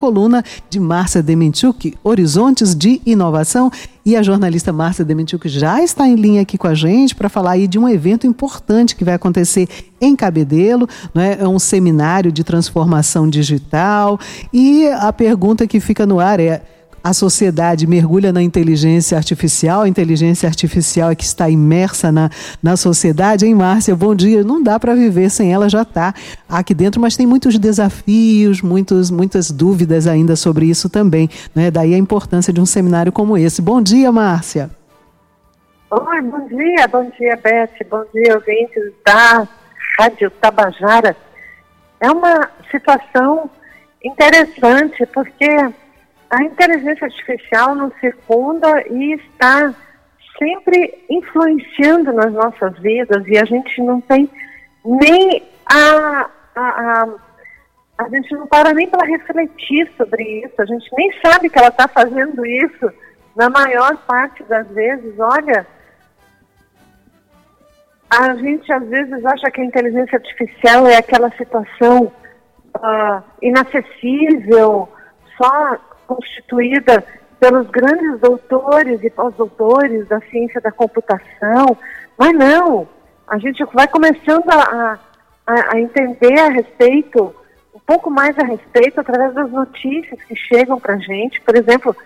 coluna de Márcia Dementiuk, Horizontes de Inovação. E a jornalista Márcia Dementiuk já está em linha aqui com a gente para falar aí de um evento importante que vai acontecer em Cabedelo, não é? é um seminário de transformação digital. E a pergunta que fica no ar é a sociedade mergulha na inteligência artificial, a inteligência artificial é que está imersa na, na sociedade. Hein, Márcia? Bom dia. Não dá para viver sem ela, já está aqui dentro, mas tem muitos desafios, muitos, muitas dúvidas ainda sobre isso também. Né? Daí a importância de um seminário como esse. Bom dia, Márcia. Oi, bom dia, bom dia, Beth, bom dia, ouvintes da Rádio Tabajara. É uma situação interessante, porque a inteligência artificial nos circunda e está sempre influenciando nas nossas vidas e a gente não tem nem a, a, a, a gente não para nem para refletir sobre isso, a gente nem sabe que ela está fazendo isso na maior parte das vezes. Olha, a gente às vezes acha que a inteligência artificial é aquela situação uh, inacessível, só constituída pelos grandes doutores e pós-doutores da ciência da computação, mas não, a gente vai começando a, a, a entender a respeito, um pouco mais a respeito, através das notícias que chegam para a gente. Por exemplo,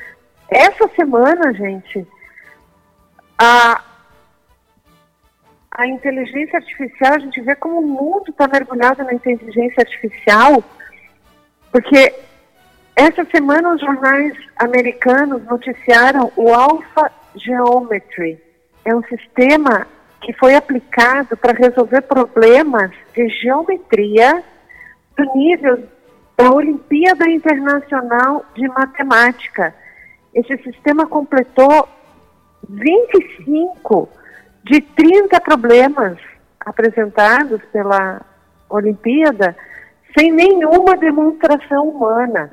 essa semana, gente, a, a inteligência artificial, a gente vê como o mundo está mergulhado na inteligência artificial, porque essa semana, os jornais americanos noticiaram o Alpha Geometry. É um sistema que foi aplicado para resolver problemas de geometria do nível da Olimpíada Internacional de Matemática. Esse sistema completou 25 de 30 problemas apresentados pela Olimpíada sem nenhuma demonstração humana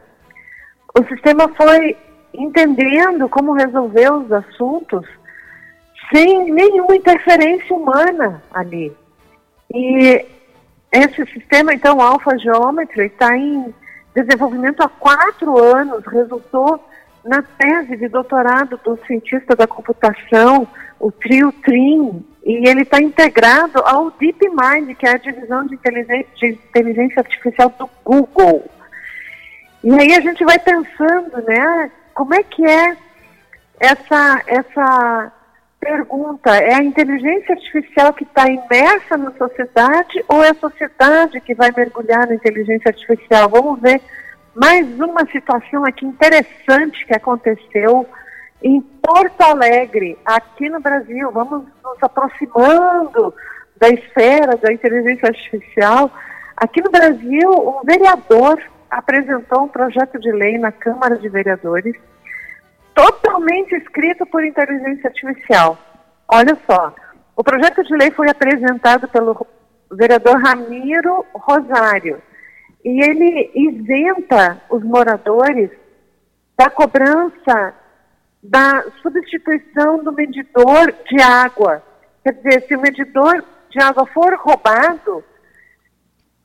o sistema foi entendendo como resolver os assuntos sem nenhuma interferência humana ali. E esse sistema, então, Alpha Geometry, está em desenvolvimento há quatro anos, resultou na tese de doutorado do cientista da computação, o Trio Trim, e ele está integrado ao DeepMind, que é a divisão de inteligência, de inteligência artificial do Google. E aí a gente vai pensando, né, como é que é essa, essa pergunta? É a inteligência artificial que está imersa na sociedade ou é a sociedade que vai mergulhar na inteligência artificial? Vamos ver mais uma situação aqui interessante que aconteceu em Porto Alegre, aqui no Brasil. Vamos nos aproximando da esfera da inteligência artificial. Aqui no Brasil, um vereador apresentou um projeto de lei na Câmara de Vereadores totalmente escrito por inteligência artificial. Olha só, o projeto de lei foi apresentado pelo vereador Ramiro Rosário e ele isenta os moradores da cobrança da substituição do medidor de água. Quer dizer, se o medidor de água for roubado,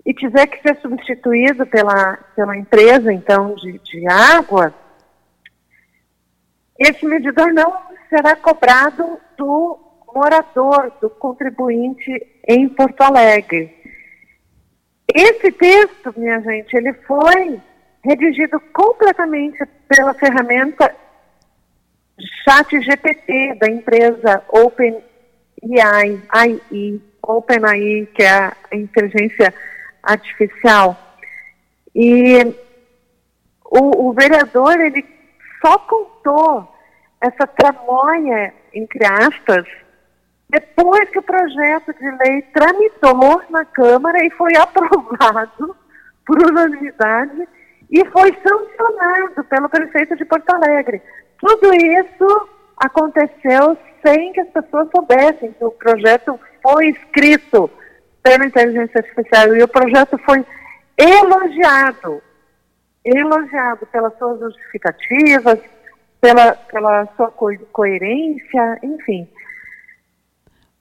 e tiver que ser substituído pela, pela empresa, então, de, de água, esse medidor não será cobrado do morador, do contribuinte em Porto Alegre. Esse texto, minha gente, ele foi redigido completamente pela ferramenta Chat GPT da empresa OpenAI, OpenAI, que é a inteligência artificial. E o, o vereador, ele só contou essa tramóia, entre aspas, depois que o projeto de lei tramitou na Câmara e foi aprovado por unanimidade e foi sancionado pelo prefeito de Porto Alegre. Tudo isso aconteceu sem que as pessoas soubessem que o projeto foi escrito pela inteligência artificial e o projeto foi elogiado, elogiado pelas suas justificativas, pela, pela sua co coerência, enfim.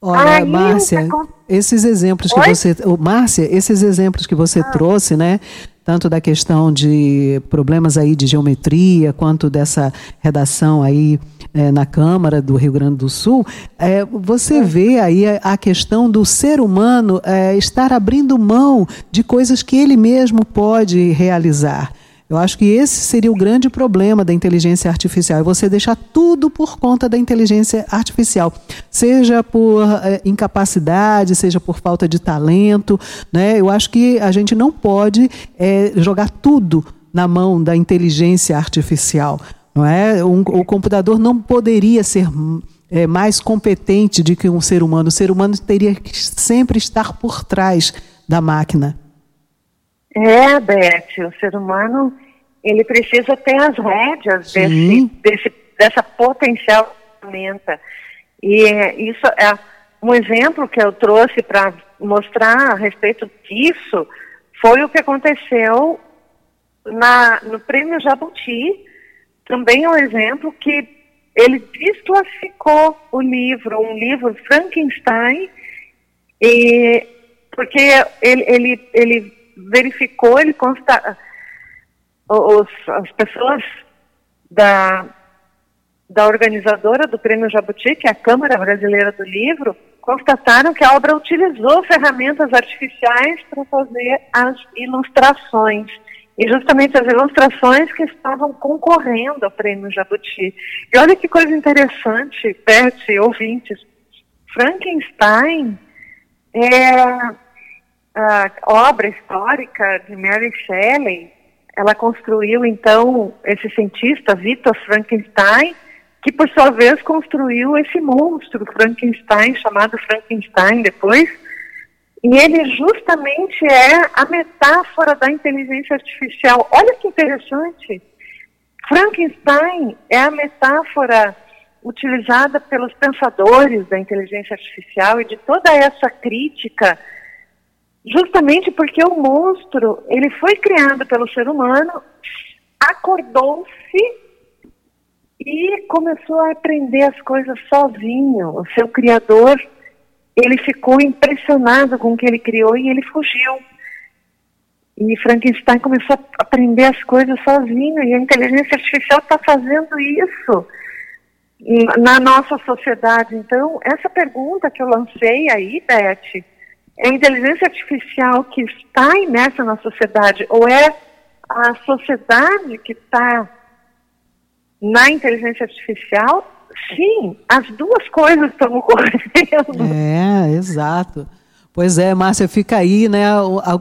Olha, Aí, Márcia, esses exemplos que Oi? você, Márcia, esses exemplos que você ah. trouxe, né? Tanto da questão de problemas aí de geometria, quanto dessa redação aí é, na Câmara do Rio Grande do Sul, é, você vê aí a, a, questão do ser humano é, estar abrindo mão de coisas que ele mesmo pode realizar. Eu acho que esse seria o grande problema da inteligência artificial, é você deixar tudo por conta da inteligência artificial, seja por é, incapacidade, seja por falta de talento. Né? Eu acho que a gente não pode é, jogar tudo na mão da inteligência artificial. Não é? Um, o computador não poderia ser é, mais competente do que um ser humano. O ser humano teria que sempre estar por trás da máquina. É, Beth, o ser humano ele precisa ter as rédeas desse, desse, dessa potencial ferramenta. E isso é um exemplo que eu trouxe para mostrar a respeito disso foi o que aconteceu na, no Prêmio Jabuti. Também é um exemplo que ele desclassificou o livro, um livro Frankenstein, e, porque ele, ele, ele verificou, ele consta, os, as pessoas da, da organizadora do Prêmio Jabuti, que é a Câmara Brasileira do Livro, constataram que a obra utilizou ferramentas artificiais para fazer as ilustrações. E justamente as ilustrações que estavam concorrendo ao Prêmio Jabuti. E olha que coisa interessante, Beth, ouvintes. Frankenstein é a obra histórica de Mary Shelley, ela construiu então esse cientista Victor Frankenstein, que por sua vez construiu esse monstro Frankenstein chamado Frankenstein depois. E ele justamente é a metáfora da inteligência artificial. Olha que interessante. Frankenstein é a metáfora utilizada pelos pensadores da inteligência artificial e de toda essa crítica Justamente porque o monstro, ele foi criado pelo ser humano, acordou-se e começou a aprender as coisas sozinho. O seu criador, ele ficou impressionado com o que ele criou e ele fugiu. E Frankenstein começou a aprender as coisas sozinho e a inteligência artificial está fazendo isso na nossa sociedade. Então, essa pergunta que eu lancei aí, Beth, é a inteligência artificial que está imersa na sociedade ou é a sociedade que está na inteligência artificial? Sim, as duas coisas estão ocorrendo. É, exato. Pois é, Márcia, fica aí né,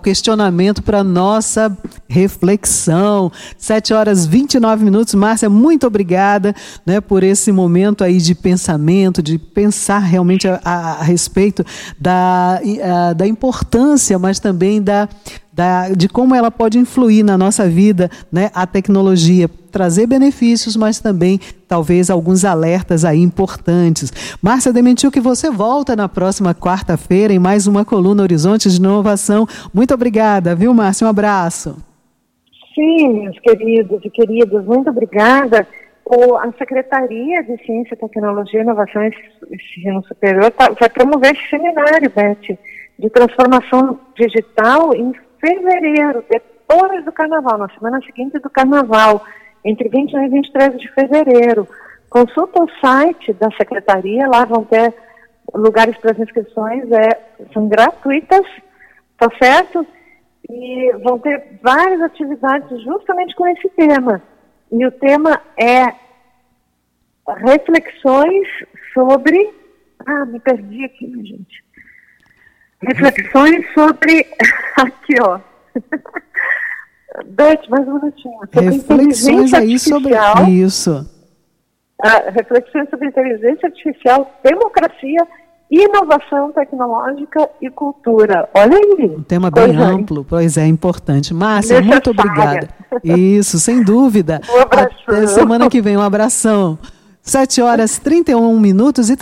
questionamento para nossa reflexão. 7 horas 29 minutos. Márcia, muito obrigada né, por esse momento aí de pensamento, de pensar realmente a, a, a respeito da, a, da importância, mas também da, da, de como ela pode influir na nossa vida, né, a tecnologia, trazer benefícios, mas também talvez alguns alertas aí importantes. Márcia Dementiu que você volta na próxima quarta-feira em mais uma coluna Horizontes de Inovação. Muito obrigada, viu, Márcia? Um abraço. Sim, meus queridos e queridas, muito obrigada. A Secretaria de Ciência, Tecnologia, Inovação e Ensino Superior tá, vai promover esse seminário, Beth, de transformação digital em fevereiro, depois do carnaval, na semana seguinte do carnaval, entre 21 e 23 de fevereiro. Consulta o site da secretaria, lá vão ter lugares para as inscrições, é, são gratuitas, tá certo? E vão ter várias atividades justamente com esse tema. E o tema é reflexões sobre. Ah, me perdi aqui, minha gente reflexões sobre. Aqui, ó. Beth, mais um minutinho. Sobre reflexões aí sobre isso. Ah, reflexões sobre inteligência artificial, democracia, inovação tecnológica e cultura. Olha aí. Um tema bem amplo, pois é, importante. Márcia, muito obrigada. Isso, sem dúvida. Um abraço. Até semana que vem, um abração. 7 horas 31 minutos e